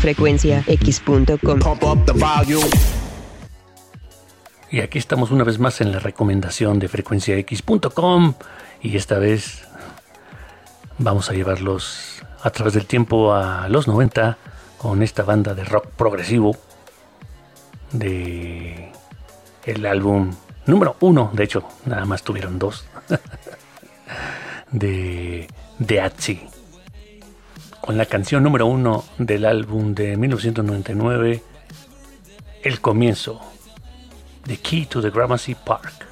frecuenciax.com. Y aquí estamos una vez más en la recomendación de frecuenciax.com y esta vez vamos a llevarlos a través del tiempo a los 90 con esta banda de rock progresivo de el álbum número uno, de hecho, nada más tuvieron dos, de Deazi, con la canción número uno del álbum de 1999, El Comienzo, The Key to the Gramercy Park.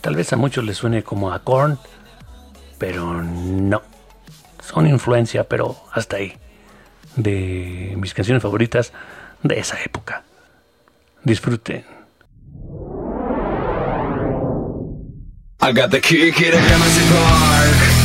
Tal vez a muchos les suene como a Korn, pero no. Son influencia, pero hasta ahí. De mis canciones favoritas de esa época. Disfruten. I got the key, to Gramercy Park.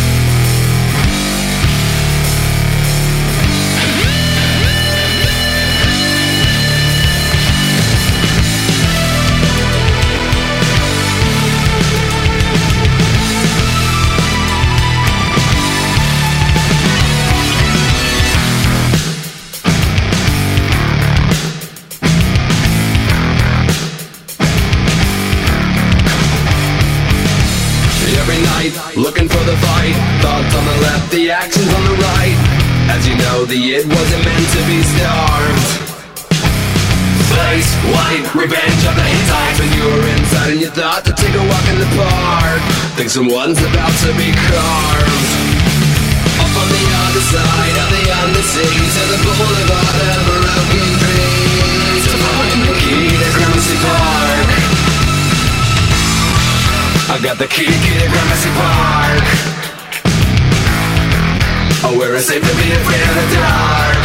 Looking for the fight. Thoughts on the left, the actions on the right. As you know, the it wasn't meant to be starved. Face white, revenge of the Hittites When you were inside and you thought to take a walk in the park Think someone's about to be carved Up on the other side of the undersea To the boulevard of broken dreams got the key, key to Gramercy Park. Oh, where it's safe to be afraid of the dark.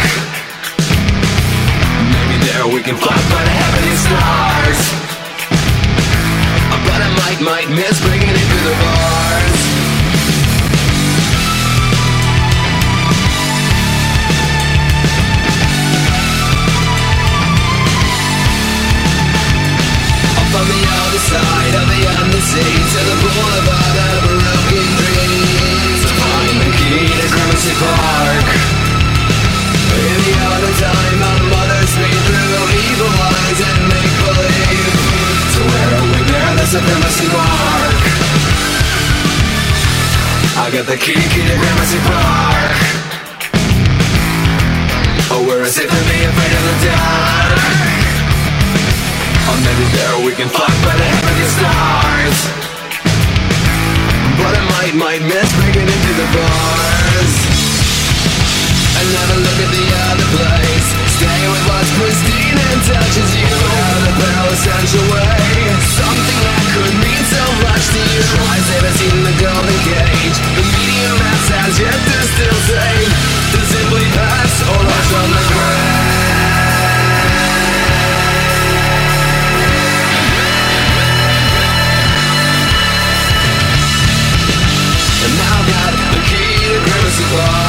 Maybe there we can fly by the heavenly stars. But I might, might miss bringing it to the bars side of the To the boulevard of broken dreams. The key to Park. In the other time speak through evil eyes and make believe. To where we I got the key, to Park. Oh, where is it to be afraid of the dark? Maybe there we can fly by the heavenly stars. But I might, might miss breaking into the bars. Another look at the other place Gramercy